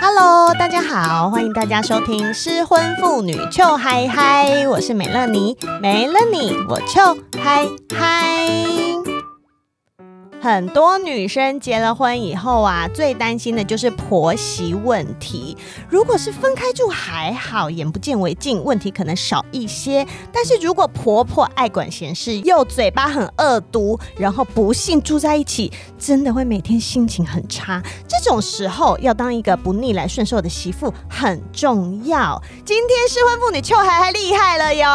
Hello，大家好，欢迎大家收听《失婚妇女》。臭嗨嗨，我是美乐妮，没了你我臭嗨嗨。很多女生结了婚以后啊，最担心的就是婆媳问题。如果是分开住还好，眼不见为净，问题可能少一些。但是如果婆婆爱管闲事，又嘴巴很恶毒，然后不幸住在一起，真的会每天心情很差。这种时候要当一个不逆来顺受的媳妇很重要。今天失婚妇女 Chill High High 厉害了哟，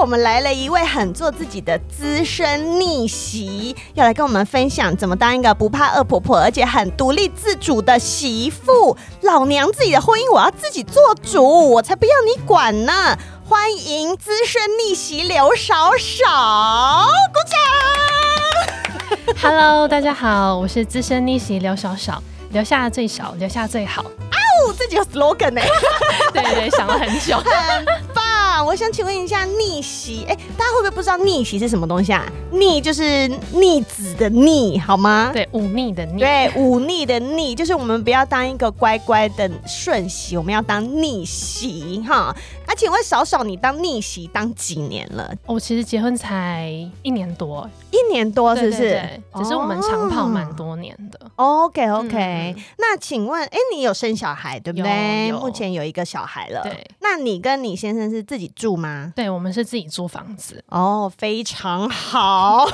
我们来了一位很做自己的资深逆袭，要来跟我们分享。怎么当一个不怕恶婆婆，而且很独立自主的媳妇？老娘自己的婚姻我要自己做主，我才不要你管呢！欢迎资深逆袭刘少少，鼓掌！Hello，大家好，我是资深逆袭刘少少，留下最少，留下最好。哦，自己有 slogan 呢？对对，想了很久。我想请问一下逆袭，哎，大家会不会不知道逆袭是什么东西啊？逆就是逆子的逆，好吗？对，忤逆的逆。对，忤逆的逆，就是我们不要当一个乖乖的顺媳，我们要当逆袭哈。那、啊、请问少少，你当逆袭当几年了？我其实结婚才一年多，一年多是不是？只是我们长跑蛮多年的。哦、OK OK，、嗯、那请问，哎，你有生小孩对不对？目前有一个小孩了。对，那你跟你先生是自己住吗？对，我们是自己租房子。哦，非常好，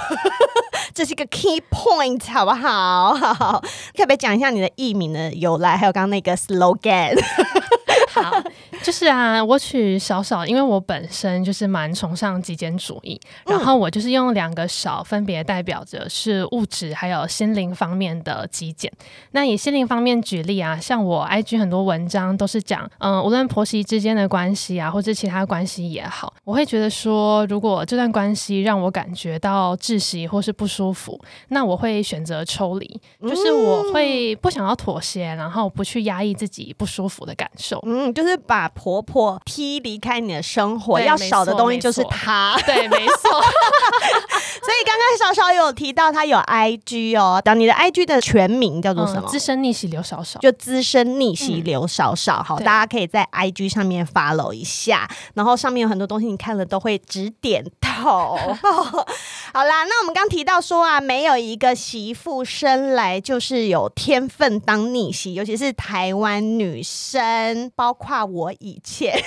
这是一个 key point，好不好？好，可不可以讲一下你的艺名的由来，还有刚刚那个 slogan？好，就是啊，我取少少，因为我本身就是蛮崇尚极简主义，然后我就是用两个少，分别代表着是物质还有心灵方面的极简。那以心灵方面举例啊，像我 IG 很多文章都是讲，嗯、呃，无论婆媳之间的关系啊，或者其他关系也好，我会觉得说，如果这段关系让我感觉到窒息或是不舒服，那我会选择抽离，就是我会不想要妥协，然后不去压抑自己不舒服的感受。嗯，就是把婆婆踢离开你的生活，要少的东西就是她。对，没错。所以刚刚少少有提到她有 IG 哦，等你的 IG 的全名叫做什么？资深逆袭刘少少，就资深逆袭刘少少。好，大家可以在 IG 上面 follow 一下，然后上面有很多东西，你看了都会指点头。好 好啦，那我们刚提到说啊，没有一个媳妇生来就是有天分当逆袭，尤其是台湾女生，包括我以前。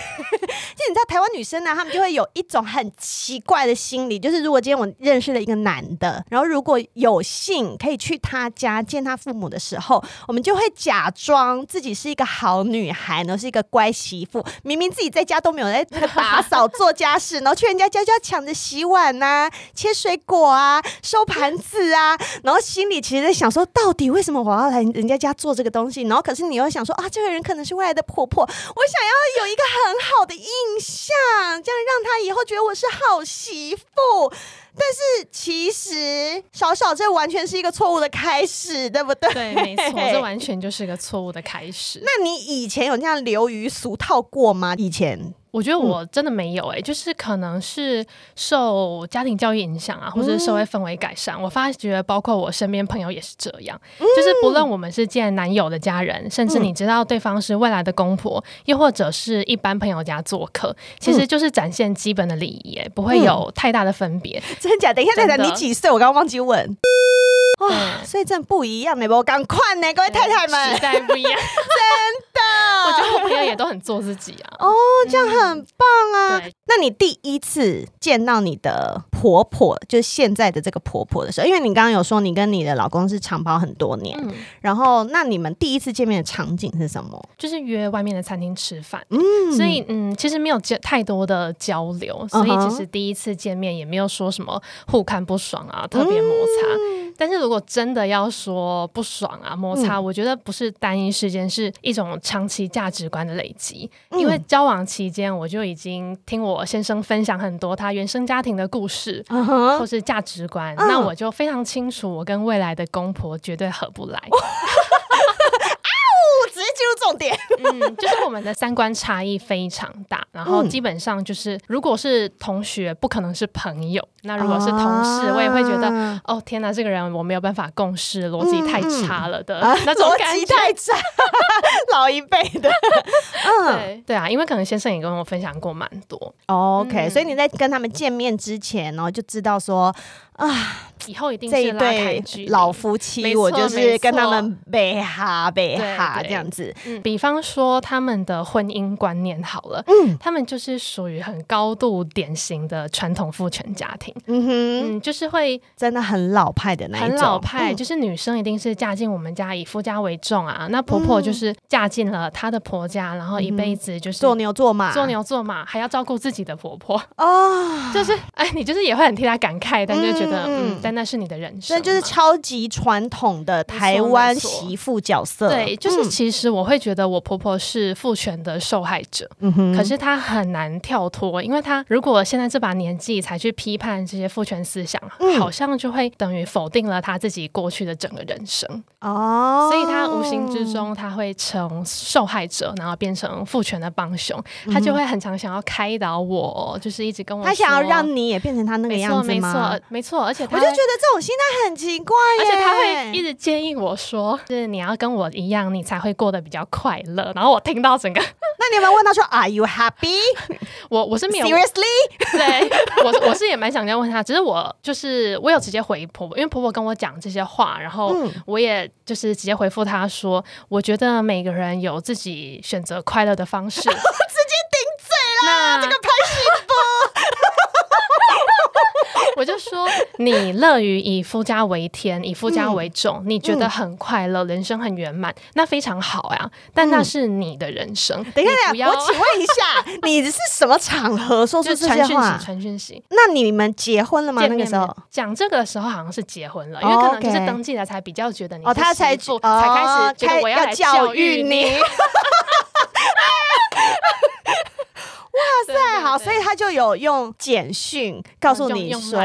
就你知道台湾女生呢，她们就会有一种很奇怪的心理，就是如果今天我认识了一个男的，然后如果有幸可以去他家见他父母的时候，我们就会假装自己是一个好女孩，然后是一个乖媳妇，明明自己在家都没有在打扫做家事，然后去人家家就要抢着洗碗啊、切水。果啊，收盘子啊，然后心里其实在想说，到底为什么我要来人家家做这个东西？然后可是你又想说啊，这个人可能是未来的婆婆，我想要有一个很好的印象，这样让她以后觉得我是好媳妇。但是其实小小这完全是一个错误的开始，对不对？对，没错，这完全就是一个错误的开始。那你以前有这样流于俗套过吗？以前？我觉得我真的没有哎、欸，就是可能是受家庭教育影响啊，或者是社会氛围改善。嗯、我发觉，包括我身边朋友也是这样，嗯、就是不论我们是见男友的家人，甚至你知道对方是未来的公婆，又或者是一般朋友家做客，其实就是展现基本的礼仪、欸，不会有太大的分别。真假？等一下，等一下，你几岁？我刚刚忘记问。哇，嗯、所以真的不一样呢，我赶快呢，各位太太们，时代不一样，真的。我觉得我朋友也都很做自己啊。哦，这样很棒啊。嗯、那你第一次见到你的婆婆，就是现在的这个婆婆的时候，因为你刚刚有说你跟你的老公是长跑很多年，嗯、然后那你们第一次见面的场景是什么？就是约外面的餐厅吃饭。嗯，所以嗯，其实没有交太多的交流，所以其实第一次见面也没有说什么互看不爽啊，特别摩擦。嗯、但是如果真的要说不爽啊，摩擦，嗯、我觉得不是单一事件，是一种长期价值观的累积。嗯、因为交往期间，我就已经听我先生分享很多他原生家庭的故事，嗯、或是价值观，嗯、那我就非常清楚，我跟未来的公婆绝对合不来。重点。嗯，就是我们的三观差异非常大，然后基本上就是，如果是同学，不可能是朋友；那如果是同事，我也会觉得，哦天哪，这个人我没有办法共事，逻辑太差了的那种感觉。太差，老一辈的。嗯，对对啊，因为可能先生也跟我分享过蛮多。OK，所以你在跟他们见面之前呢，就知道说。啊，以后一定是这一对老夫妻，我就是跟他们背哈背哈这样子。嗯，比方说他们的婚姻观念好了，嗯，他们就是属于很高度典型的传统父权家庭。嗯哼，嗯，就是会真的很老派的那种。很老派，嗯、就是女生一定是嫁进我们家以夫家为重啊。那婆婆就是嫁进了她的婆家，然后一辈子就是做牛做马，做牛做马，还要照顾自己的婆婆。哦，就是哎，你就是也会很替她感慨，但就觉得。嗯，但那是你的人生，那就是超级传统的台湾媳妇角色。对，就是其实我会觉得我婆婆是父权的受害者，嗯哼，可是她很难跳脱，因为她如果现在这把年纪才去批判这些父权思想，嗯、好像就会等于否定了她自己过去的整个人生哦。所以她无形之中，她会成受害者，然后变成父权的帮凶，她就会很常想要开导我，就是一直跟我，她想要让你也变成她那个样子吗？没错，没错。而且我就觉得这种心态很奇怪，而且他会一直建议我说，就是你要跟我一样，你才会过得比较快乐。然后我听到整个，那你有没有问他说，Are you happy？我我是没有，Seriously？对，我我是也蛮想这样问他，只是我就是我有直接回婆婆，因为婆婆跟我讲这些话，然后我也就是直接回复他说，我觉得每个人有自己选择快乐的方式。直接顶嘴啦，这个拍戏不？我就说，你乐于以夫家为天，以夫家为重，嗯、你觉得很快乐，嗯、人生很圆满，那非常好呀。但那是你的人生。等一下，我请问一下，你是什么场合说出这些话？传讯息。那你们结婚了吗？那个时候讲这个的时候好像是结婚了，因为可能就是登记了才比较觉得你哦，他才才开始觉得我要来教育你。哇塞，好，所以他就有用简讯告诉你说，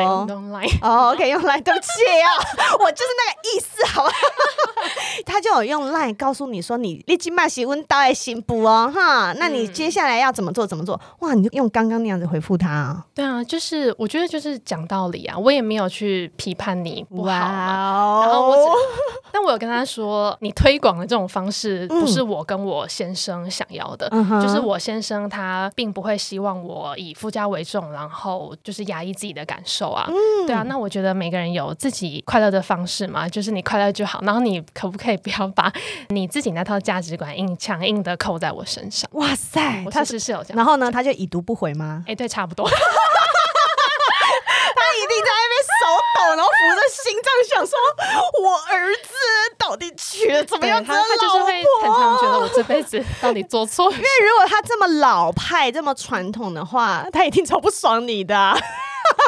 哦，OK，用 Line，对不起啊，我就是那个意思，好吧？他就有用 Line 告诉你说，你立即麦喜温到爱心补哦，哈，那你接下来要怎么做？怎么做？哇，你就用刚刚那样子回复他啊？对啊，就是我觉得就是讲道理啊，我也没有去批判你不好，然后我只，但我有跟他说，你推广的这种方式不是我跟我先生想要的，就是我先生他并不。不会希望我以夫家为重，然后就是压抑自己的感受啊。嗯，对啊，那我觉得每个人有自己快乐的方式嘛，就是你快乐就好。然后你可不可以不要把你自己那套价值观硬强硬的扣在我身上？哇塞，他是是有这样。然后呢，他就已读不回吗？哎，对，差不多。他一定在那边手抖，然后扶着心脏，想说：“我儿子到底娶了怎么样子的老婆？”他就是会常常觉得我这辈子到底做错。因为如果他这么老派、这么传统的话，他一定超不爽你的。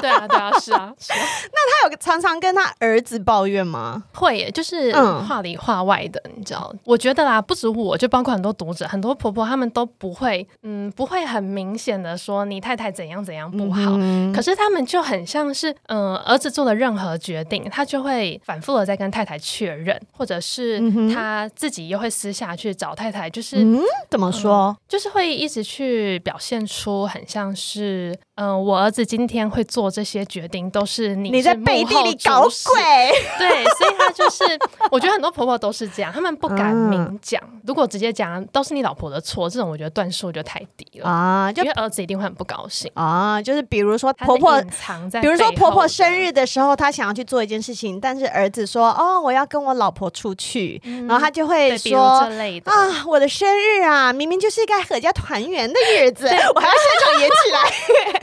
对啊，对啊，是啊，是啊。那他有常常跟他儿子抱怨吗？会耶，就是话里话外的，嗯、你知道？我觉得啦，不止我，就包括很多读者、很多婆婆，他们都不会，嗯，不会很明显的说你太太怎样怎样不好。嗯、可是他们就很像是，嗯、呃，儿子做的任何决定，他就会反复的在跟太太确认，或者是他自己又会私下去找太太，就是、嗯、怎么说、呃，就是会一直去表现出很像是，嗯、呃，我儿子今天会。做这些决定都是你，是你在背地里搞鬼，对，所以他就是，我觉得很多婆婆都是这样，他们不敢明讲，嗯、如果直接讲都是你老婆的错，这种我觉得段数就太低了啊，就因为儿子一定会很不高兴。啊，就是比如说婆婆藏在，比如说婆婆生日的时候，她想要去做一件事情，但是儿子说哦，我要跟我老婆出去，嗯、然后他就会说啊，我的生日啊，明明就是一个阖家团圆的日子，我还要现场演起来。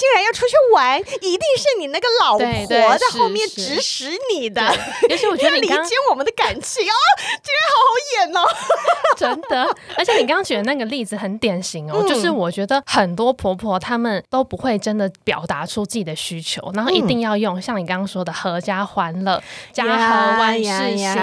竟然要出去玩，一定是你那个老婆在后面指使你的。而且我觉得你 理解我们的感情哦，今天好好演哦，真的。而且你刚刚举的那个例子很典型哦，嗯、就是我觉得很多婆婆她们都不会真的表达出自己的需求，然后一定要用、嗯、像你刚刚说的“阖家欢乐，家和万事兴”。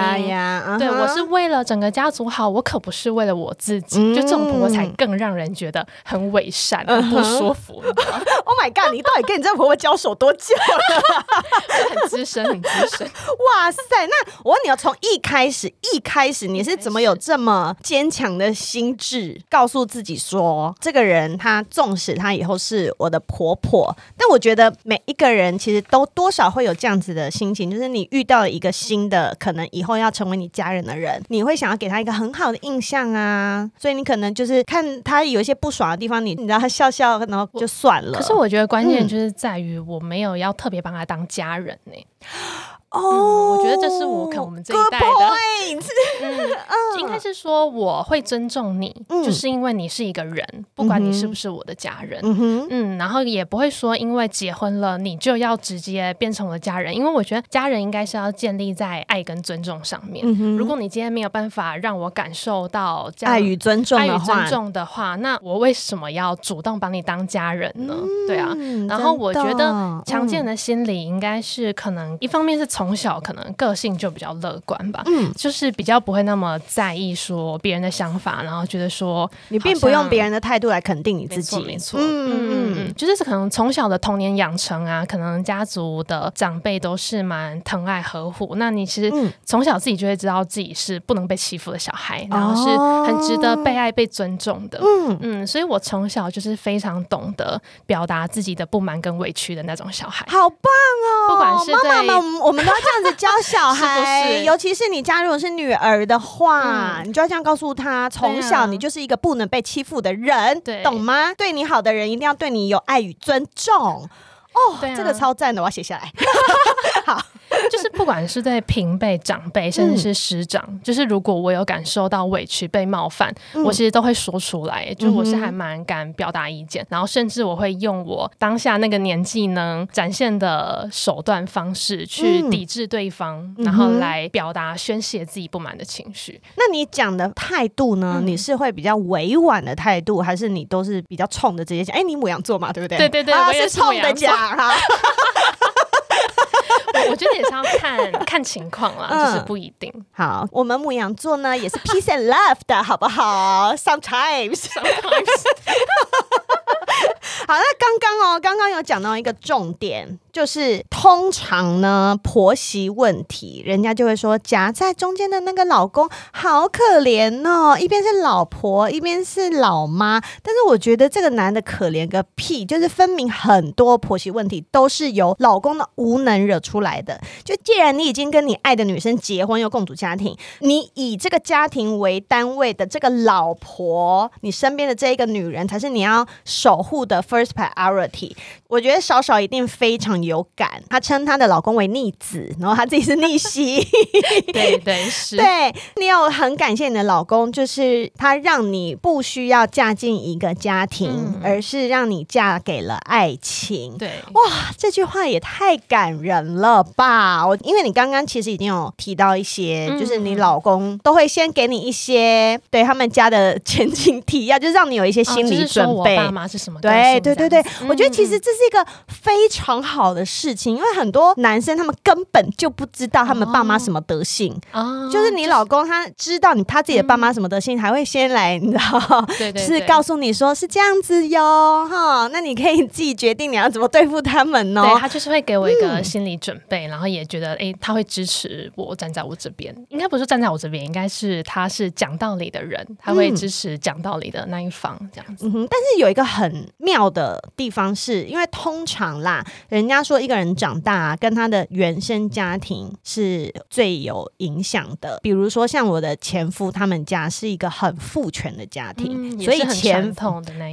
对，我是为了整个家族好，我可不是为了我自己。嗯、就这种婆婆才更让人觉得很伪善、很不舒服。嗯 Oh my god！你到底跟你这个婆婆交手多久了？很资深，很资深。哇塞！那我问你要从一开始，一开始你是怎么有这么坚强的心智，告诉自己说，这个人他纵使他以后是我的婆婆，但我觉得每一个人其实都多少会有这样子的心情，就是你遇到了一个新的，可能以后要成为你家人的人，你会想要给他一个很好的印象啊，所以你可能就是看他有一些不爽的地方，你你让他笑笑，然后就算了。可是我觉得关键就是在于我没有要特别把他当家人呢、欸。哦、嗯，我觉得这是我看我们这一代的，嗯，应该是说我会尊重你，嗯，就是因为你是一个人，不管你是不是我的家人，嗯，嗯，然后也不会说因为结婚了你就要直接变成我的家人，因为我觉得家人应该是要建立在爱跟尊重上面。嗯，如果你今天没有办法让我感受到爱与尊重，爱与尊重的话，那我为什么要主动把你当家人呢？嗯，对啊，然后我觉得强健的心理应该是可能一方面是。从小可能个性就比较乐观吧，嗯，就是比较不会那么在意说别人的想法，然后觉得说你并不用别人的态度来肯定你自己，没错，嗯嗯嗯，就是可能从小的童年养成啊，可能家族的长辈都是蛮疼爱呵护，那你其实从小自己就会知道自己是不能被欺负的小孩，然后是很值得被爱被尊重的，嗯。嗯，所以我从小就是非常懂得表达自己的不满跟委屈的那种小孩，好棒哦，不管是对妈妈我们。要这样子教小孩，是是尤其是你家如果是女儿的话，嗯、你就要这样告诉她：从小你就是一个不能被欺负的人，对懂吗？对你好的人一定要对你有爱与尊重。哦，啊、这个超赞的，我要写下来。好。就是不管是在平辈、长辈，甚至是师长，嗯、就是如果我有感受到委屈、被冒犯，嗯、我其实都会说出来。就我是还蛮敢表达意见，嗯、然后甚至我会用我当下那个年纪能展现的手段方式去抵制对方，嗯、然后来表达宣泄自己不满的情绪。那你讲的态度呢？嗯、你是会比较委婉的态度，还是你都是比较冲的直接讲？哎，你母羊座嘛，对不对？对对对，啊、我也是冲的讲哈。我觉得也是要看看情况啦，嗯、就是不一定。好，我们牧羊座呢也是 peace and love 的，好不好？Sometimes，Sometimes。好，那刚刚哦，刚刚有讲到一个重点。就是通常呢，婆媳问题，人家就会说夹在中间的那个老公好可怜哦，一边是老婆，一边是老妈。但是我觉得这个男的可怜个屁，就是分明很多婆媳问题都是由老公的无能惹出来的。就既然你已经跟你爱的女生结婚又共组家庭，你以这个家庭为单位的这个老婆，你身边的这一个女人才是你要守护的 first priority。我觉得少少一定非常有感，她称她的老公为逆子，然后她自己是逆袭。对对是，对你有很感谢你的老公，就是他让你不需要嫁进一个家庭，嗯、而是让你嫁给了爱情。对，哇，这句话也太感人了吧！我因为你刚刚其实已经有提到一些，嗯、就是你老公都会先给你一些对他们家的前景提要，就让你有一些心理准备。哦就是、我爸妈是什么？对对对对，对、我觉得其实这是。一个非常好的事情，因为很多男生他们根本就不知道他们爸妈什么德性，哦、就是你老公他知道你他自己的爸妈什么德性，嗯、还会先来，你知道，对对对，就是告诉你说是这样子哟，哈，那你可以自己决定你要怎么对付他们哦。对，他就是会给我一个心理准备，嗯、然后也觉得哎，他会支持我站在我这边，应该不是站在我这边，应该是他是讲道理的人，他会支持讲道理的那一方这样子。嗯哼，但是有一个很妙的地方是因为。通常啦，人家说一个人长大啊，跟他的原生家庭是最有影响的。比如说，像我的前夫他们家是一个很父权的家庭，嗯、所以前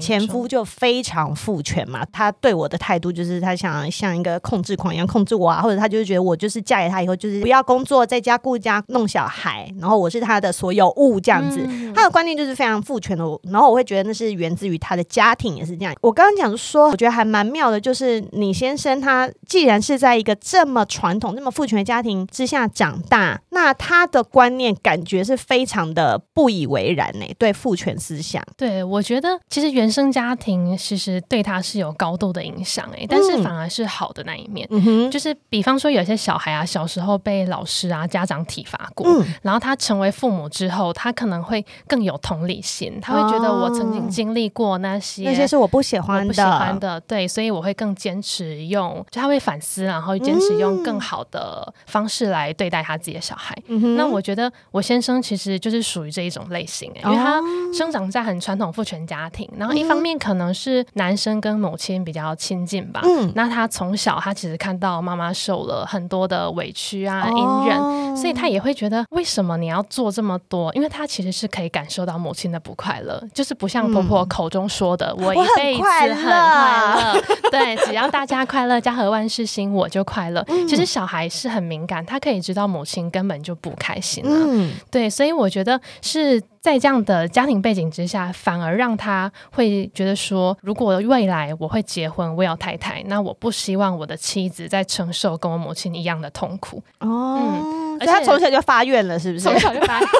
前夫就非常父权嘛。他对我的态度就是他想像一个控制狂一样控制我啊，或者他就是觉得我就是嫁给他以后就是不要工作，在家顾家弄小孩，然后我是他的所有物这样子。嗯、他的观念就是非常父权的。然后我会觉得那是源自于他的家庭也是这样。我刚刚讲说，我觉得还蛮妙。的就是你先生，他既然是在一个这么传统、这么父权的家庭之下长大，那他的观念感觉是非常的不以为然呢。对父权思想，对我觉得其实原生家庭其实对他是有高度的影响哎，但是反而是好的那一面。嗯哼，就是比方说有些小孩啊，小时候被老师啊、家长体罚过，嗯、然后他成为父母之后，他可能会更有同理心，他会觉得我曾经经历过那些，那些是我不喜欢的，不喜欢的，对，所以。我会更坚持用就他会反思，然后坚持用更好的方式来对待他自己的小孩。嗯、那我觉得我先生其实就是属于这一种类型，因为他生长在很传统父权家庭，然后一方面可能是男生跟母亲比较亲近吧。嗯，那他从小他其实看到妈妈受了很多的委屈啊、隐忍，哦，所以他也会觉得为什么你要做这么多？因为他其实是可以感受到母亲的不快乐，就是不像婆婆口中说的，嗯、我一辈子很快乐，对，只要大家快乐，家和万事兴，我就快乐。嗯、其实小孩是很敏感，他可以知道母亲根本就不开心了，嗯，对，所以我觉得是。在这样的家庭背景之下，反而让他会觉得说，如果未来我会结婚，我要太太，那我不希望我的妻子在承受跟我母亲一样的痛苦。哦，嗯，而且他从小就发愿了，是不是？从小就发愿。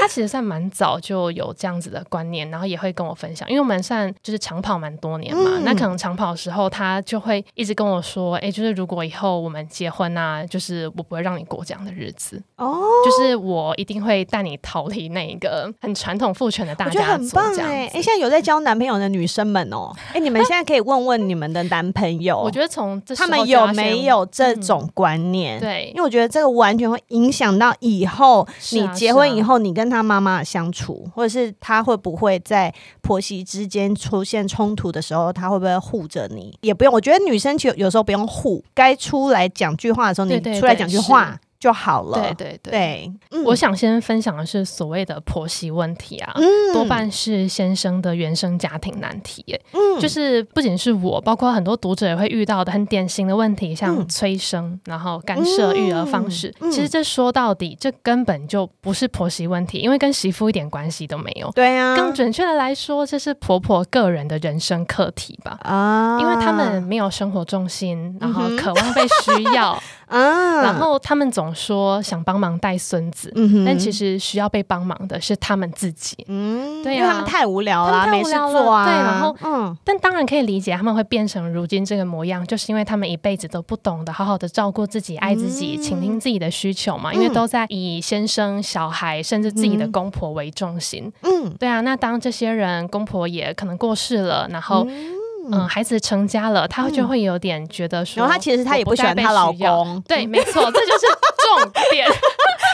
他其实算蛮早就有这样子的观念，然后也会跟我分享，因为我们算就是长跑蛮多年嘛，嗯、那可能长跑的时候，他就会一直跟我说，哎、欸，就是如果以后我们结婚啊，就是我不会让你过这样的日子，哦，就是我一定会带你逃离那一个很传统父权的大家族，这样子。哎、欸，现在有在交男朋友的女生们哦，哎、欸，你们 现在可以问问你们的男朋友，我觉得从他们有没有这种观念？嗯、对，因为我觉得这个完全会影响到以后你结婚以后你跟他妈妈相处，或者是他会不会在婆媳之间出现冲突的时候，他会不会护着你？也不用，我觉得女生其实有时候不用护，该出来讲句话的时候，你出来讲句话。就好了。对对对，对嗯、我想先分享的是所谓的婆媳问题啊，嗯、多半是先生的原生家庭难题。嗯，就是不仅是我，包括很多读者也会遇到的很典型的问题，像催生，嗯、然后干涉育儿方式。嗯、其实这说到底，这根本就不是婆媳问题，因为跟媳妇一点关系都没有。对啊，更准确的来说，这是婆婆个人的人生课题吧。啊，因为他们没有生活重心，然后渴望被需要。嗯啊，然后他们总说想帮忙带孙子，嗯、但其实需要被帮忙的是他们自己。嗯，对啊，因为他们太无聊了，没事做啊。对，然后，嗯，但当然可以理解他们会变成如今这个模样，就是因为他们一辈子都不懂得好好的照顾自己、爱自己、倾、嗯、听自己的需求嘛。因为都在以先生、小孩，甚至自己的公婆为重心。嗯，对啊。那当这些人公婆也可能过世了，然后。嗯。嗯，孩子成家了，他就会有点觉得说，然后他其实他也不喜欢她老公，对，没错，这就是重点。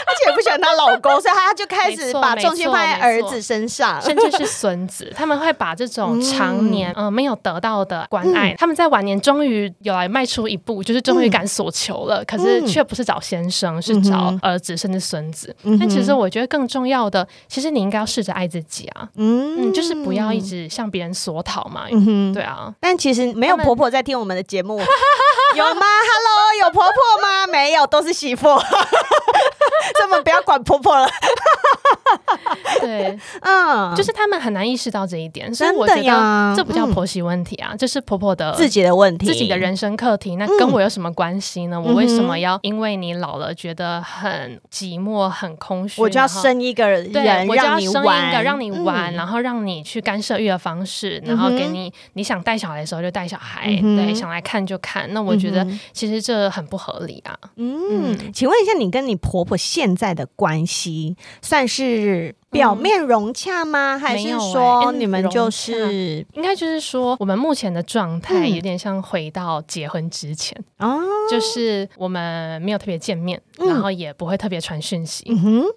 他其实也不喜欢她老公，所以他就开始把重心放在儿子身上，甚至是孙子。他们会把这种常年嗯。没有得到的关爱，他们在晚年终于有来迈出一步，就是终于敢所求了。可是却不是找先生，是找儿子甚至孙子。但其实我觉得更重要的，其实你应该要试着爱自己啊，嗯，就是不要一直向别人索讨嘛，嗯，对啊。但其实没有婆婆在听我们的节目，有吗？Hello，有婆婆吗？没有，都是媳妇。这么不要管婆婆了。对，嗯，就是他们很难意识到这一点，所以我觉得这不叫婆媳问题啊，这是婆婆的自己的问题，自己的人生课题。那跟我有什么关系呢？我为什么要因为你老了觉得很寂寞、很空虚，我就要生一个人，对，我就要生一个让你玩，然后让你去干涉育儿方式，然后给你你想带小孩的时候就带小孩，对，想来看就看。那我觉得其实这很不合理啊。嗯，请问一下，你跟你婆婆现在的关系算是？表面融洽吗？还是说你们就是应该就是说，我们目前的状态有点像回到结婚之前哦，就是我们没有特别见面，然后也不会特别传讯息。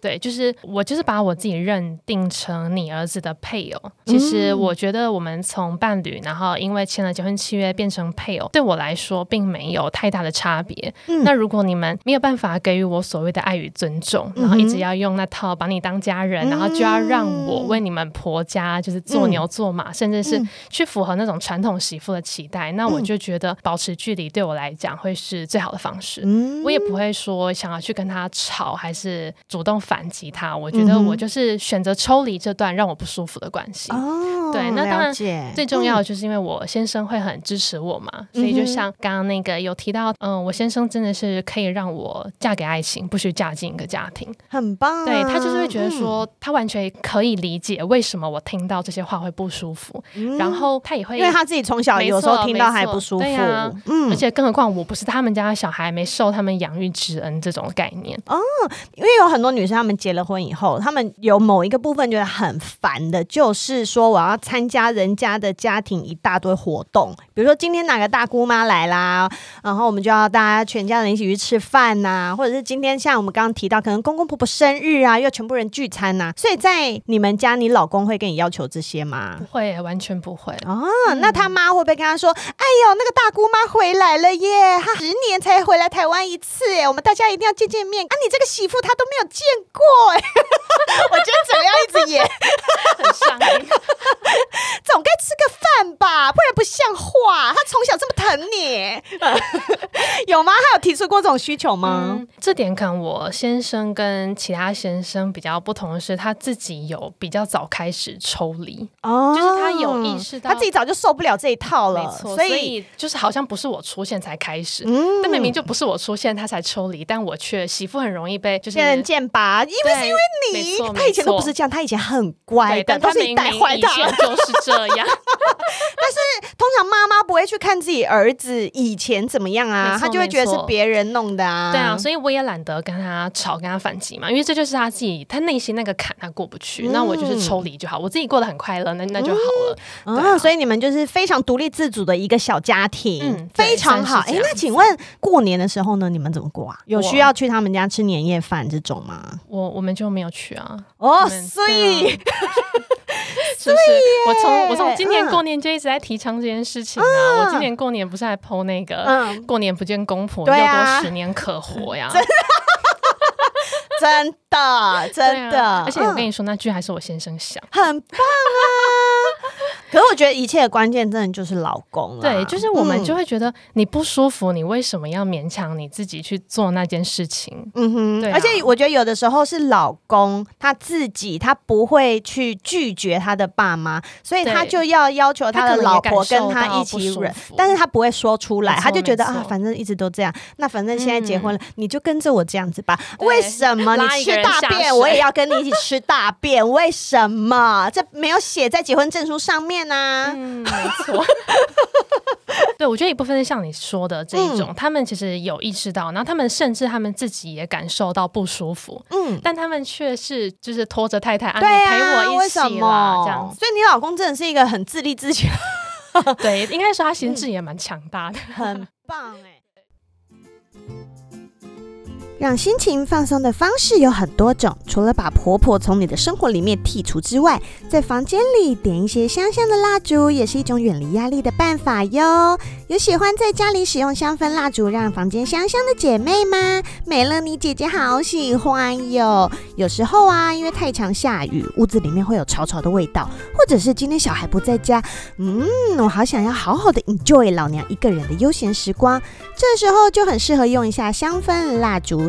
对，就是我就是把我自己认定成你儿子的配偶。其实我觉得我们从伴侣，然后因为签了结婚契约变成配偶，对我来说并没有太大的差别。那如果你们没有办法给予我所谓的爱与尊重，然后一直要用那套把你当家人，然后就要让我为你们婆家就是做牛做马，嗯、甚至是去符合那种传统媳妇的期待，嗯、那我就觉得保持距离对我来讲会是最好的方式。嗯、我也不会说想要去跟他吵，还是主动反击他。我觉得我就是选择抽离这段让我不舒服的关系。哦，对，那当然最重要的就是因为我先生会很支持我嘛，嗯、所以就像刚刚那个有提到，嗯，我先生真的是可以让我嫁给爱情，不许嫁进一个家庭，很棒、啊。对，他就是会觉得说他。他完全可以理解为什么我听到这些话会不舒服，嗯、然后他也会，因为他自己从小有时候听到还不舒服，对啊，嗯，而且更何况我不是他们家的小孩，没受他们养育之恩这种概念。哦。因为有很多女生，她们结了婚以后，她们有某一个部分觉得很烦的，就是说我要参加人家的家庭一大堆活动，比如说今天哪个大姑妈来啦，然后我们就要大家全家人一起去吃饭呐、啊，或者是今天像我们刚刚提到，可能公公婆婆生日啊，又全部人聚餐呐、啊，所以在你们家，你老公会跟你要求这些吗？不会，完全不会。哦，嗯、那他妈会不会跟他说：“哎呦，那个大姑妈回来了耶，她十年才回来台湾一次耶，我们大家一定要见见面啊！你这个媳妇她都没有见过哎。”我觉得怎么样一直演 总该吃个饭吧，不然不像话。他从小这么疼你，有吗？他有提出过这种需求吗？嗯，这点可能我先生跟其他先生比较不同的是，他自己有比较早开始抽离哦，就是他有意识到他自己早就受不了这一套了，没错，所以就是好像不是我出现才开始，嗯，但明明就不是我出现他才抽离，但我却媳妇很容易被就是见人见拔，因为是因为你。他以前都不是这样，他以前很乖的，都是你带坏他。就是这样。但是通常妈妈不会去看自己儿子以前怎么样啊，他就会觉得是别人弄的啊。对啊，所以我也懒得跟他吵，跟他反击嘛，因为这就是他自己，他内心那个坎他过不去。那我就是抽离就好，我自己过得很快乐，那那就好了。嗯，所以你们就是非常独立自主的一个小家庭，非常好。哎，那请问过年的时候呢，你们怎么过啊？有需要去他们家吃年夜饭这种吗？我我们就没有去啊。哦，所以，是不是？我从我从今年过年就一直在提倡这件事情啊！我今年过年不是还 po 那个“过年不见公婆，要多十年可活”呀？真的，真的，而且我跟你说，那句还是我先生想，很棒啊！可是我觉得一切的关键真的就是老公了。对，就是我们就会觉得你不舒服，你为什么要勉强你自己去做那件事情？嗯哼，对。而且我觉得有的时候是老公他自己他不会去拒绝他的爸妈，所以他就要要求他的老婆跟他一起忍，但是他不会说出来，他就觉得啊，反正一直都这样，那反正现在结婚了，你就跟着我这样子吧。为什么你吃大便我也要跟你一起吃大便？为什么这没有写在结婚证书上面？嗯，没错。对，我觉得一部分是像你说的这一种，嗯、他们其实有意识到，然后他们甚至他们自己也感受到不舒服，嗯，但他们却是就是拖着太太，对啊，陪我一起啦，这样。所以你老公真的是一个很自立自强，对，应该说他心智也蛮强大的，嗯、很棒哎。让心情放松的方式有很多种，除了把婆婆从你的生活里面剔除之外，在房间里点一些香香的蜡烛，也是一种远离压力的办法哟。有喜欢在家里使用香氛蜡烛让房间香香的姐妹吗？美乐妮姐姐好喜欢哟。有时候啊，因为太常下雨，屋子里面会有潮潮的味道，或者是今天小孩不在家，嗯，我好想要好好的 enjoy 老娘一个人的悠闲时光，这时候就很适合用一下香氛蜡烛。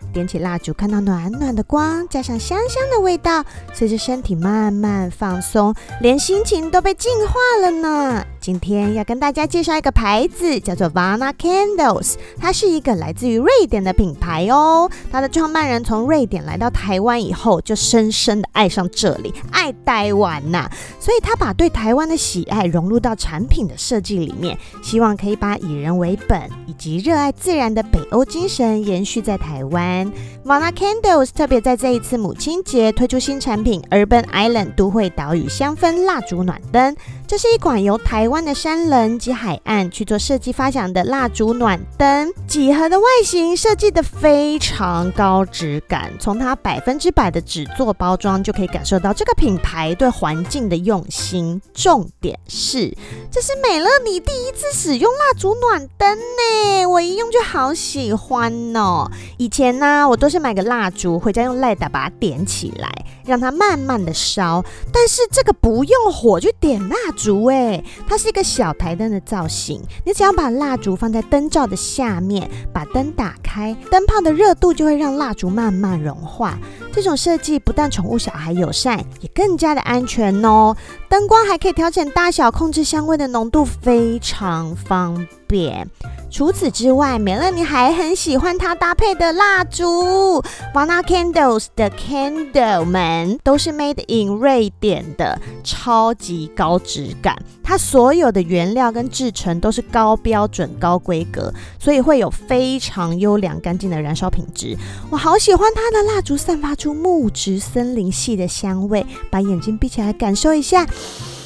点起蜡烛，看到暖暖的光，加上香香的味道，随着身体慢慢放松，连心情都被净化了呢。今天要跟大家介绍一个牌子，叫做 Vana Candles，它是一个来自于瑞典的品牌哦。它的创办人从瑞典来到台湾以后，就深深的爱上这里，爱台湾呐。所以他把对台湾的喜爱融入到产品的设计里面，希望可以把以人为本以及热爱自然的北欧精神延续在台湾。Vana Candles 特别在这一次母亲节推出新产品 Urban Island 都会岛屿香氛蜡烛暖灯。这是一款由台湾的山仑及海岸去做设计发想的蜡烛暖灯，几何的外形设计得非常高质感，从它百分之百的纸做包装就可以感受到这个品牌对环境的用心。重点是，这是美乐妮第一次使用蜡烛暖灯呢，我一用就好喜欢哦。以前呢，我都是买个蜡烛回家用赖打把它点起来，让它慢慢的烧，但是这个不用火就点蜡烛。烛诶，它是一个小台灯的造型。你只要把蜡烛放在灯罩的下面，把灯打开，灯泡的热度就会让蜡烛慢慢融化。这种设计不但宠物小孩友善，也更加的安全哦。灯光还可以调整大小，控制香味的浓度，非常方便。除此之外，美乐你还很喜欢它搭配的蜡烛。Vana Candles 的 candle 们都是 made in 瑞典的，超级高质感。它所有的原料跟制成都是高标准、高规格，所以会有非常优良、干净的燃烧品质。我好喜欢它的蜡烛，散发出木质森林系的香味。把眼睛闭起来，感受一下。you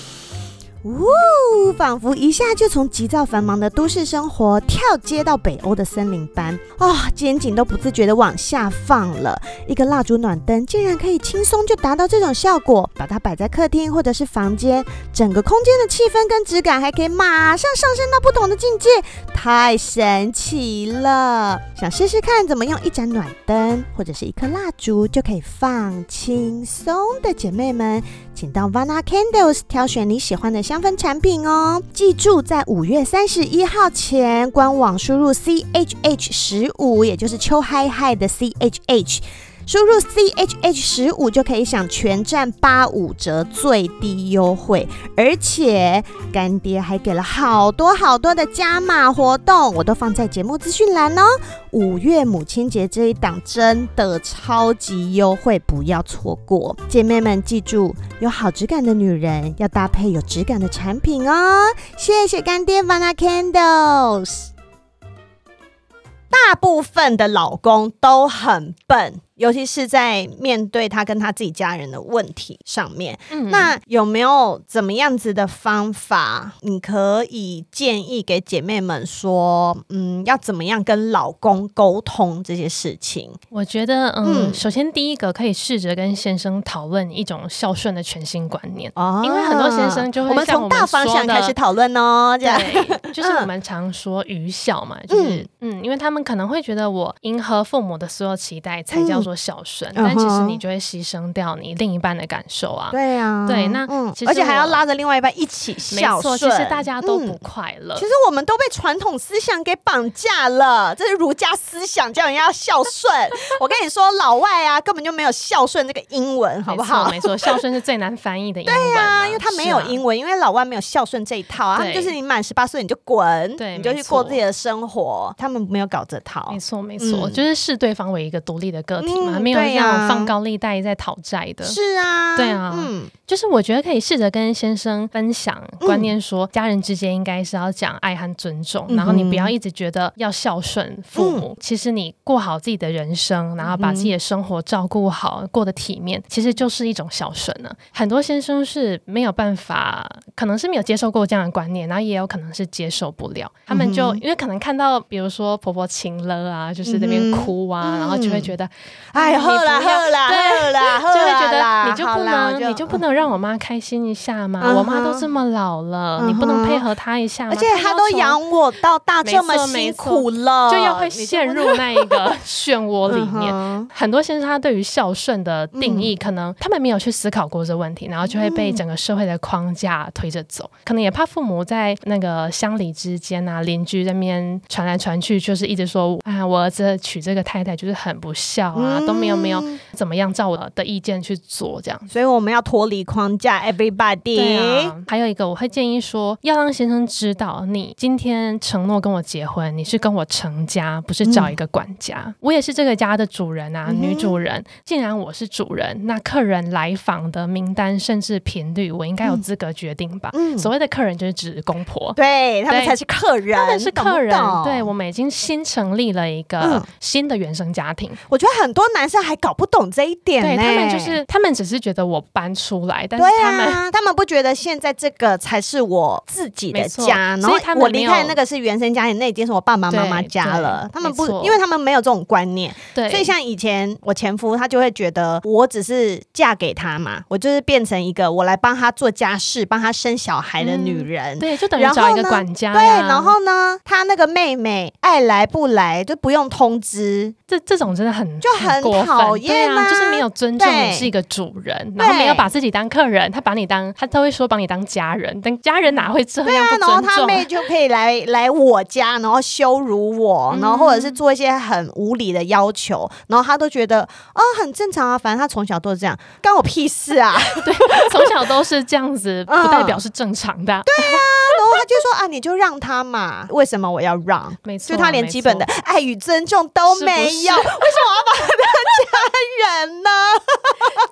呜，仿佛一下就从急躁繁忙的都市生活跳接到北欧的森林般啊、哦，肩颈都不自觉的往下放了。一个蜡烛暖灯竟然可以轻松就达到这种效果，把它摆在客厅或者是房间，整个空间的气氛跟质感还可以马上上升到不同的境界，太神奇了！想试试看怎么用一盏暖灯或者是一颗蜡烛就可以放轻松的姐妹们，请到 Vana Candles 挑选你喜欢的香香氛产品哦。记住，在五月三十一号前，官网输入 C H H 十五，也就是秋嗨嗨的 C H H。输入 C H H 十五就可以享全站八五折最低优惠，而且干爹还给了好多好多的加码活动，我都放在节目资讯栏哦。五月母亲节这一档真的超级优惠，不要错过！姐妹们记住，有好质感的女人要搭配有质感的产品哦。谢谢干爹 Vana Candles。大部分的老公都很笨。尤其是在面对他跟他自己家人的问题上面，嗯，那有没有怎么样子的方法，你可以建议给姐妹们说，嗯，要怎么样跟老公沟通这些事情？我觉得，嗯，嗯首先第一个可以试着跟先生讨论一种孝顺的全新观念，哦，因为很多先生就会我们从大方向开始讨论哦，这样对，就是我们 常说愚孝嘛，就是嗯，嗯，因为他们可能会觉得我迎合父母的所有期待才叫。做孝顺，但其实你就会牺牲掉你另一半的感受啊。对啊，对，那、嗯、而且还要拉着另外一半一起孝顺，其实大家都不快乐、嗯。其实我们都被传统思想给绑架了，这是儒家思想叫人家要孝顺。我跟你说，老外啊根本就没有孝顺这个英文，好不好？没错，孝顺是最难翻译的英文。对啊，因为他没有英文，啊、因为老外没有孝顺这一套啊。他们就是你满十八岁你就滚，对，你就去过自己的生活。他们没有搞这套。没错，没错、嗯，就是视对方为一个独立的个体嘛，嗯、没有这样。放高利贷在讨债的，是啊，对啊，嗯，就是我觉得可以试着跟先生分享观念，说家人之间应该是要讲爱和尊重，嗯，然后你不要一直觉得要孝顺父母，嗯，其实你过好自己的人生，然后把自己的生活照顾好，过得体面，其实就是一种孝顺呢。很多先生是没有办法，可能是没有接受过这样的观念，然后也有可能是接受不了，他们就因为可能看到，比如说婆婆亲了啊，就是那边哭啊，然后就会觉得，哎，喝了。喝啦，喝啦，就会觉得你就不能，你就不能让我妈开心一下吗？嗯、我妈都这么老了，嗯，你不能配合她一下吗？而且她都养我到大这么辛苦了，就要会陷入那一个 漩涡里面。嗯、很多先生他对于孝顺的定义，可能他们没有去思考过这问题，然后就会被整个社会的框架推着走。可能也怕父母在那个乡里之间啊，邻居那边传来传去，就是一直说啊，我儿子娶这个太太就是很不孝啊，都没有没有。怎么样照我的意见去做，这样，所以我们要脱离框架，everybody。对啊，还有一个，我会建议说，要让先生知道，你今天承诺跟我结婚，你是跟我成家，不是找一个管家。嗯、我也是这个家的主人啊，嗯、女主人。既然我是主人，那客人来访的名单甚至频率，我应该有资格决定吧？嗯、所谓的客人就是指公婆，对，他们才是客人，他们是客人。懂懂对，我们已经新成立了一个新的原生家庭。嗯、我觉得很多男生还搞不懂这一点，对他们就是，他们只是觉得我搬出来，但是他们、啊、他们不觉得现在这个才是我自己的家，然后我离开那个是原生家庭，那已经是我爸爸妈妈家了。他们不，因为他们没有这种观念，对，所以像以前我前夫，他就会觉得我只是嫁给他嘛，我就是变成一个我来帮他做家事、帮他生小孩的女人，嗯、对，就等于找一个管家、啊。对，然后呢，他那个妹妹爱来不来就不用通知，这这种真的很就很讨厌啊，就是。没有尊重你是一个主人，然后没有把自己当客人，他把你当他都会说把你当家人，但家人哪会这样？对啊，然后他妹就可以来来我家，然后羞辱我，然后或者是做一些很无理的要求，然后他都觉得哦很正常啊，反正他从小都是这样，关我屁事啊！对，从小都是这样子，不代表是正常的。对啊，他就说啊，你就让他嘛，为什么我要让？没错，就他连基本的爱与尊重都没有，是是为什么我要把他当家人呢？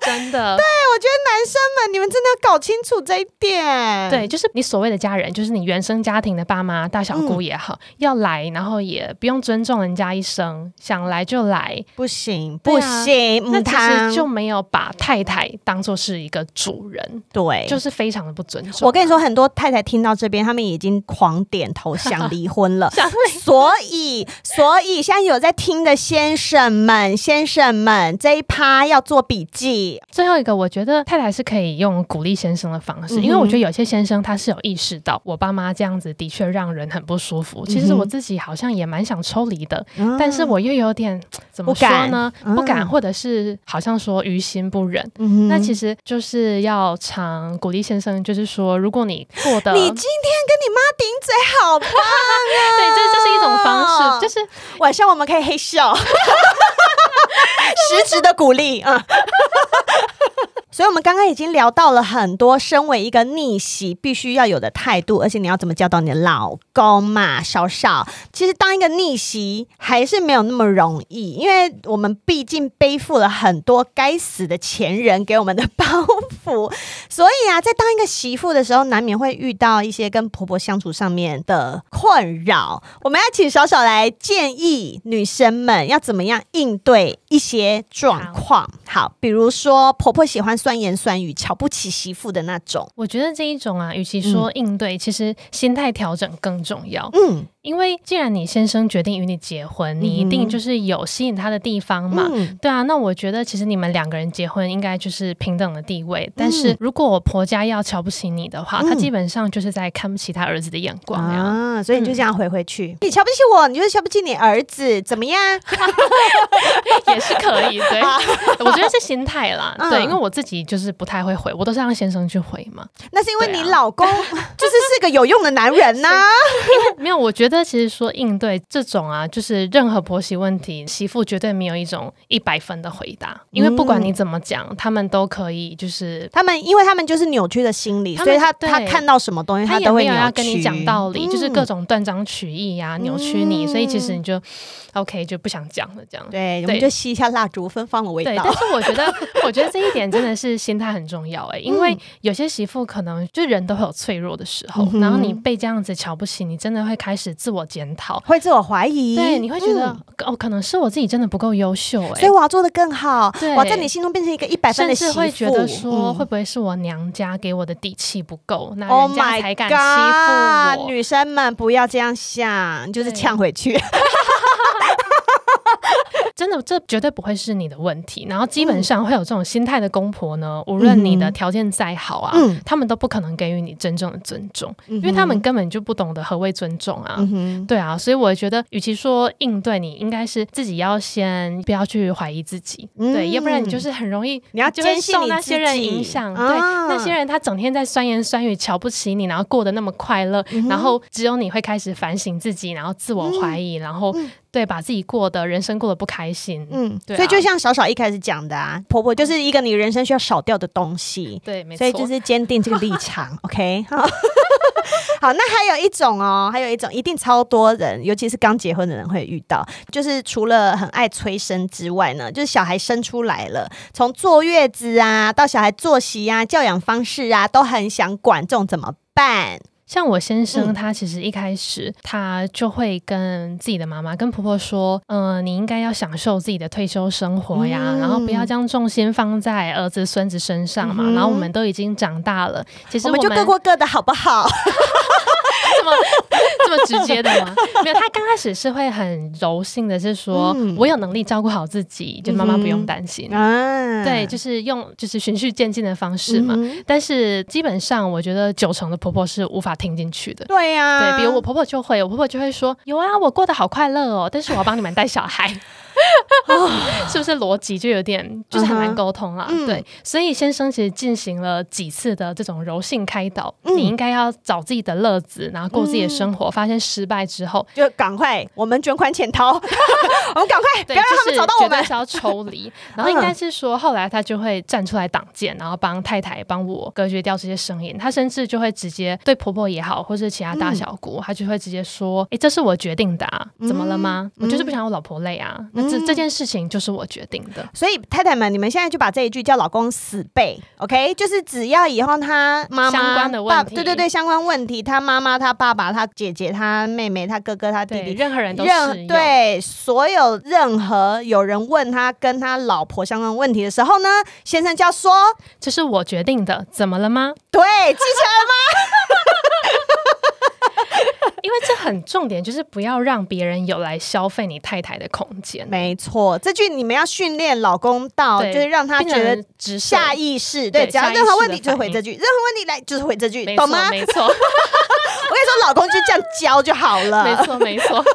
真的，对，我觉得男生们，你们真的要搞清楚这一点。对，就是你所谓的家人，就是你原生家庭的爸妈、大小姑也好，嗯、要来，然后也不用尊重人家一生，想来就来，不行，不行，那其实就没有把太太当做是一个主人，对，就是非常的不尊重。我跟你说，很多太太听到这边，他们已经狂点头，想离婚了。想离所以，所以现在有在听的先生们、先生们，这一趴要做笔记。最后一个，我觉得太太是可以用鼓励先生的方式，嗯、因为我觉得有些先生他是有意识到，我爸妈这样子的确让人很不舒服。其实我自己好像也蛮想抽离的，嗯、但是我又有点怎么说呢？不敢，或者是好像说于心不忍。嗯、那其实就是要常鼓励先生，就是说，如果你过得，你今天跟你妈顶嘴，好棒啊！对，这这是一种方式，就是晚上我们可以嘿笑。实质的鼓励，嗯，所以，我们刚刚已经聊到了很多，身为一个逆袭必须要有的态度，而且你要怎么教导你的老公嘛？少少，其实当一个逆袭还是没有那么容易，因为我们毕竟背负了很多该死的前人给我们的包袱，所以啊，在当一个媳妇的时候，难免会遇到一些跟婆婆相处上面的困扰。我们要请少少来建议女生们要怎么样应对一些。状况好，比如说婆婆喜欢酸言酸语、瞧不起媳妇的那种。我觉得这一种啊，与其说应对，嗯、其实心态调整更重要。嗯。因为既然你先生决定与你结婚，你一定就是有吸引他的地方嘛，嗯、对啊。那我觉得其实你们两个人结婚应该就是平等的地位。嗯、但是如果我婆家要瞧不起你的话，嗯、他基本上就是在看不起他儿子的眼光啊。所以你就这样回回去，嗯、你瞧不起我，你就是瞧不起你儿子，怎么样？也 是可以，对。我觉得是心态啦，嗯、对，因为我自己就是不太会回，我都是让先生去回嘛。那是因为你老公 就是是个有用的男人呐、啊。没有，我觉得。其实说应对这种啊，就是任何婆媳问题，媳妇绝对没有一种一百分的回答，因为不管你怎么讲，他们都可以，就是他们，因为他们就是扭曲的心理，所以他他看到什么东西，他都会要跟你讲道理，就是各种断章取义呀，扭曲你，所以其实你就 OK 就不想讲了，这样对，我们就吸一下蜡烛，芬芳的味道。但是我觉得，我觉得这一点真的是心态很重要哎，因为有些媳妇可能就人都会有脆弱的时候，然后你被这样子瞧不起，你真的会开始自我检讨，会自我怀疑，对，你会觉得、嗯、哦，可能是我自己真的不够优秀，哎，所以我要做的更好，对我要在你心中变成一个一百分的媳妇，甚至会觉得说，嗯、会不会是我娘家给我的底气不够，那人家才敢欺负我？Oh、女生们不要这样想，就是呛回去。真的，这绝对不会是你的问题。然后基本上会有这种心态的公婆呢，无论你的条件再好啊，嗯、他们都不可能给予你真正的尊重，嗯、因为他们根本就不懂得何谓尊重啊。嗯、对啊，所以我觉得，与其说应对你，应该是自己要先不要去怀疑自己，嗯、对，要不然你就是很容易，你要坚信受那些人影响。对，那些人他整天在酸言酸语，瞧不起你，然后过得那么快乐，嗯、然后只有你会开始反省自己，然后自我怀疑，嗯、然后。对，把自己过的人生过得不开心，嗯，对啊，所以就像少少一开始讲的啊，婆婆就是一个你人生需要少掉的东西，对，没错，所以就是坚定这个立场，OK，好，好，那还有一种哦，还有一种一定超多人，尤其是刚结婚的人会遇到，就是除了很爱催生之外呢，就是小孩生出来了，从坐月子啊，到小孩作息啊、教养方式啊，都很想管，这种怎么办？像我先生，他其实一开始他就会跟自己的妈妈、跟婆婆说：“嗯、呃，你应该要享受自己的退休生活呀，嗯、然后不要将重心放在儿子孙子身上嘛。嗯、然后我们都已经长大了，其实我们就各过各的好不好？” 这么 这么直接的吗？没有，他刚开始是会很柔性的，是说、嗯、我有能力照顾好自己，就妈妈不用担心。嗯、对，就是用就是循序渐进的方式嘛。嗯、但是基本上，我觉得九成的婆婆是无法听进去的。对呀、啊，对，比如我婆婆就会，我婆婆就会说：“有啊，我过得好快乐哦，但是我要帮你们带小孩。” 是不是逻辑就有点就是很难沟通啊？嗯、对，所以先生其实进行了几次的这种柔性开导，嗯、你应该要找自己的乐子，然后过自己的生活。嗯、发现失败之后，就赶快我们卷款潜逃，我们赶快不要让他们找到我们，是要抽离。然后应该是说，后来他就会站出来挡箭，然后帮太太帮我隔绝掉这些声音。他甚至就会直接对婆婆也好，或是其他大小姑，嗯、他就会直接说：“哎，这是我决定的啊，怎么了吗？嗯、我就是不想我老婆累啊。嗯、那这这件事情就是我决定的。”所以太太们，你们现在就把这一句叫老公死背，OK？就是只要以后他妈妈相关的问题，对对对，相关问题，他妈妈、他爸爸、他姐姐、他妹妹、他哥哥、他弟弟，任何人都是对所有任何有人问他跟他老婆相关问题的时候呢，先生就要说：“这是我决定的，怎么了吗？”对，记起来了吗？因为这很重点，就是不要让别人有来消费你太太的空间。没错，这句你们要训练老公到，就是让他觉得只下意识，对，只要任何问题就回这句，任何问题来就是回这句，懂吗？没错，老公就这样教就好了。没错，没错。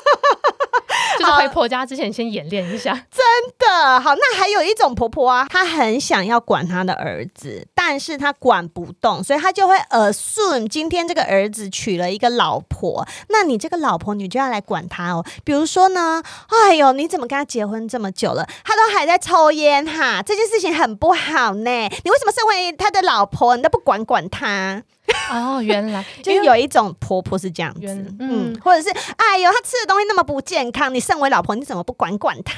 就是回婆家之前先演练一下，真的好。那还有一种婆婆啊，她很想要管她的儿子，但是她管不动，所以她就会 assume 今天这个儿子娶了一个老婆，那你这个老婆你就要来管他哦。比如说呢，哎呦，你怎么跟他结婚这么久了，他都还在抽烟哈，这件事情很不好呢。你为什么身为他的老婆，你都不管管他？哦，原来 就是有一种婆婆是这样子，嗯，或者是哎呦，她吃的东西那么不健康，你身为老婆你怎么不管管她？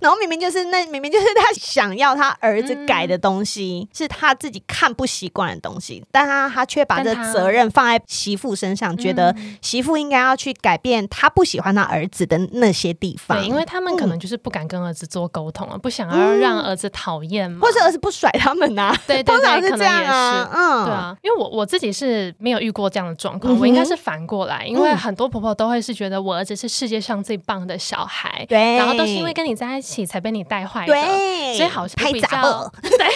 然后明明就是那明明就是她想要她儿子改的东西，是她自己看不习惯的东西，但她她却把这责任放在媳妇身上，觉得媳妇应该要去改变她不喜欢她儿子的那些地方。对，因为他们可能就是不敢跟儿子做沟通了，不想要让儿子讨厌嘛，或者儿子不甩他们呐？对，通常是这样啊，嗯，对啊，因为我我自己。也是没有遇过这样的状况，嗯、我应该是反过来，因为很多婆婆都会是觉得我儿子是世界上最棒的小孩，对，然后都是因为跟你在一起才被你带坏的，对，所以好像比较 对。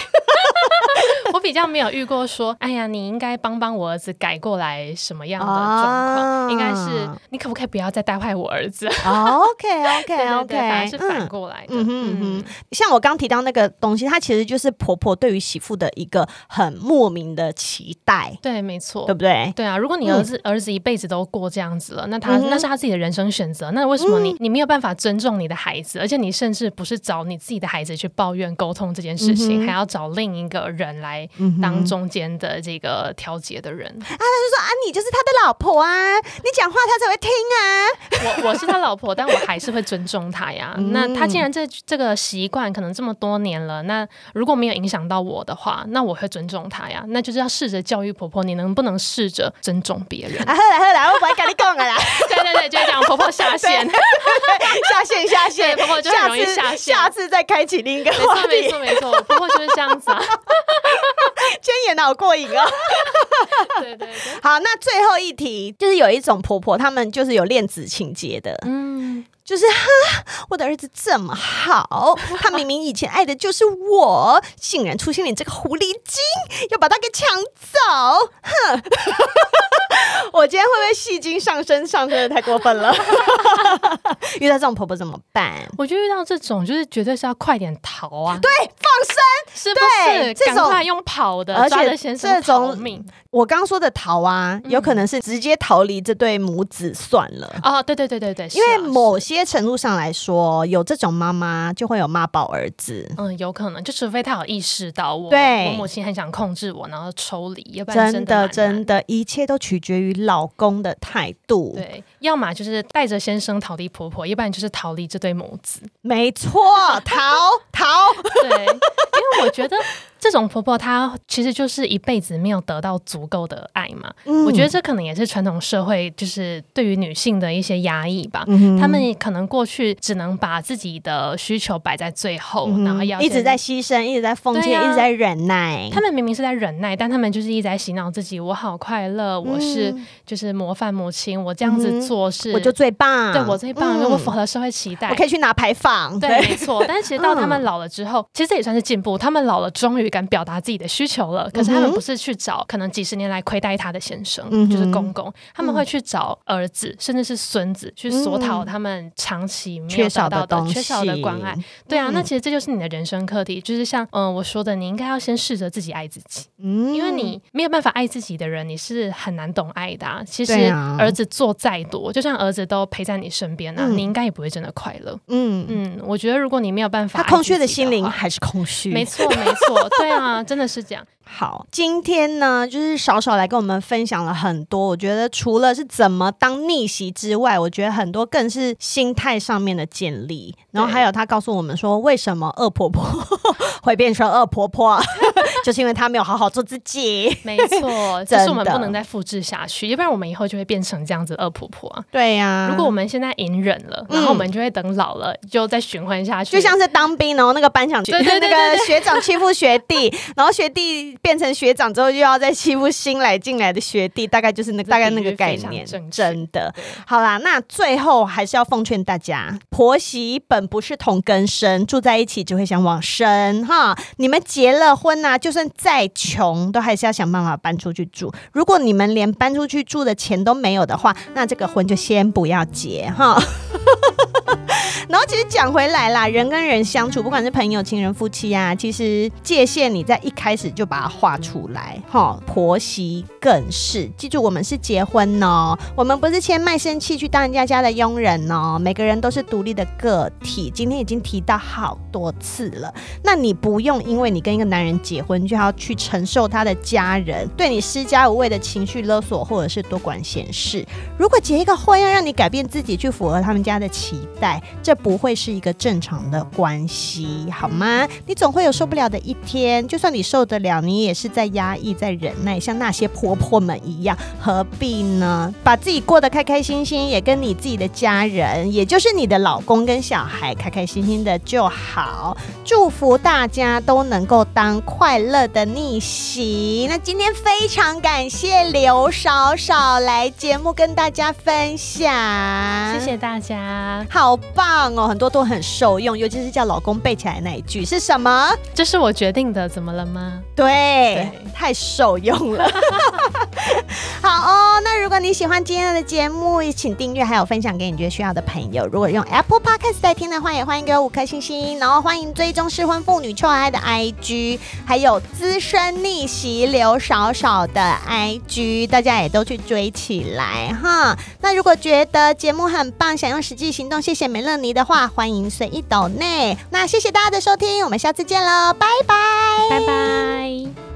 我比较没有遇过说，哎呀，你应该帮帮我儿子改过来什么样的状况？啊、应该是你可不可以不要再带坏我儿子？OK OK OK，反而是反过来的。嗯嗯嗯，像我刚提到那个东西，它其实就是婆婆对于媳妇的一个很莫名的期待。对，没错，对不对？对啊，如果你儿子、嗯、儿子一辈子都过这样子了，那他、嗯、那是他自己的人生选择。那为什么你、嗯、你没有办法尊重你的孩子？而且你甚至不是找你自己的孩子去抱怨沟通这件事情，嗯、还要找另一个人来。当中间的这个调节的人啊，他就说啊，你就是他的老婆啊，你讲话他才会听啊。我我是他老婆，但我还是会尊重他呀。嗯、那他既然这这个习惯可能这么多年了，那如果没有影响到我的话，那我会尊重他呀。那就是要试着教育婆婆，你能不能试着尊重别人？啊，好啦好啦，我不会跟你讲了啦。对 对对，就是讲婆婆下线，下线下线，婆婆就很容易下线。下次再开启另一个话题。没错没错没错，婆婆就是这样子啊。今天演的好过瘾哦！对对对，好，那最后一题就是有一种婆婆，她们就是有恋子情节的，嗯，就是哈，我的儿子这么好，他明明以前爱的就是我，竟然出现你这个狐狸精，要把他给抢走，哼！我今天会不会戏精上身？上身的太过分了？遇到这种婆婆怎么办？我觉得遇到这种就是绝对是要快点逃啊！对，放生。是不是？赶快用跑的，而且先生逃命。我刚刚说的逃啊，有可能是直接逃离这对母子算了。哦，对对对对对，因为某些程度上来说，有这种妈妈就会有妈宝儿子。嗯，有可能，就除非他有意识到我，对，我母亲很想控制我，然后抽离，要不然真的真的，一切都取决于老公的态度。对，要么就是带着先生逃离婆婆，要不然就是逃离这对母子。没错，逃逃。对，因为我觉得。这种婆婆她其实就是一辈子没有得到足够的爱嘛，嗯、我觉得这可能也是传统社会就是对于女性的一些压抑吧。嗯、他们可能过去只能把自己的需求摆在最后，嗯、然后要一直在牺牲，一直在奉献，啊、一直在忍耐。他们明明是在忍耐，但他们就是一直在洗脑自己：我好快乐，嗯、我是就是模范母亲，我这样子做是、嗯、我就最棒，对我最棒，因为、嗯、我符合社会期待，我可以去拿牌坊。对，没错。但是其实到 他们老了之后，嗯、其实这也算是进步。他们老了，终于。语敢表达自己的需求了。可是他们不是去找可能几十年来亏待他的先生，嗯、就是公公，他们会去找儿子，甚至是孙子，去索讨他们长期没有得到的缺少的关爱。对啊，那其实这就是你的人生课题，就是像嗯我说的，你应该要先试着自己爱自己，嗯，因为你没有办法爱自己的人，你是很难懂爱的、啊。其实儿子做再多，就像儿子都陪在你身边啊，你应该也不会真的快乐。嗯嗯，我觉得如果你没有办法，他空虚的心灵还是空虚。没错，没错，对啊，真的是这样。好，今天呢，就是少少来跟我们分享了很多。我觉得除了是怎么当逆袭之外，我觉得很多更是心态上面的建立。然后还有他告诉我们说，为什么恶婆婆 会变成恶婆婆，就是因为她没有好好做自己。没错，这是我们不能再复制下去，要不然我们以后就会变成这样子恶婆婆。对呀、啊，如果我们现在隐忍了，然后我们就会等老了，就再循环下去。就像是当兵，然后那个班长，对对对，那个学长欺负学弟，然后学弟。变成学长之后，又要再欺负新来进来的学弟，大概就是那个大概那个概念，真的。好啦，那最后还是要奉劝大家，婆媳本不是同根生，住在一起只会想往生哈。你们结了婚呐、啊，就算再穷，都还是要想办法搬出去住。如果你们连搬出去住的钱都没有的话，那这个婚就先不要结哈。然后其实讲回来啦，人跟人相处，不管是朋友、亲人、夫妻啊，其实界限你在一开始就把它画出来，哈。婆媳更是，记住我们是结婚哦，我们不是签卖身契去当人家家的佣人哦，每个人都是独立的个体。今天已经提到好多次了，那你不用因为你跟一个男人结婚，就要去承受他的家人对你施加无谓的情绪勒索，或者是多管闲事。如果结一个婚要让你改变自己去符合他们家的期待，这不会是一个正常的关系，好吗？你总会有受不了的一天，就算你受得了，你也是在压抑、在忍耐，像那些婆婆们一样，何必呢？把自己过得开开心心，也跟你自己的家人，也就是你的老公跟小孩，开开心心的就好。祝福大家都能够当快乐的逆袭。那今天非常感谢刘少少来节目跟大家分享，谢谢大家，好棒。哦，很多都很受用，尤其是叫老公背起来那一句是什么？这是我决定的，怎么了吗？对，对太受用了。好哦，那如果你喜欢今天的节目，请订阅，还有分享给你觉得需要的朋友。如果用 Apple Podcast 在听的话，也欢迎给我五颗星星，然后欢迎追踪失婚妇女臭爱的 IG，还有资深逆袭刘少少的 IG，大家也都去追起来哈。那如果觉得节目很棒，想用实际行动谢谢美乐妮的话，欢迎随意抖内。那谢谢大家的收听，我们下次见喽，拜拜，拜拜。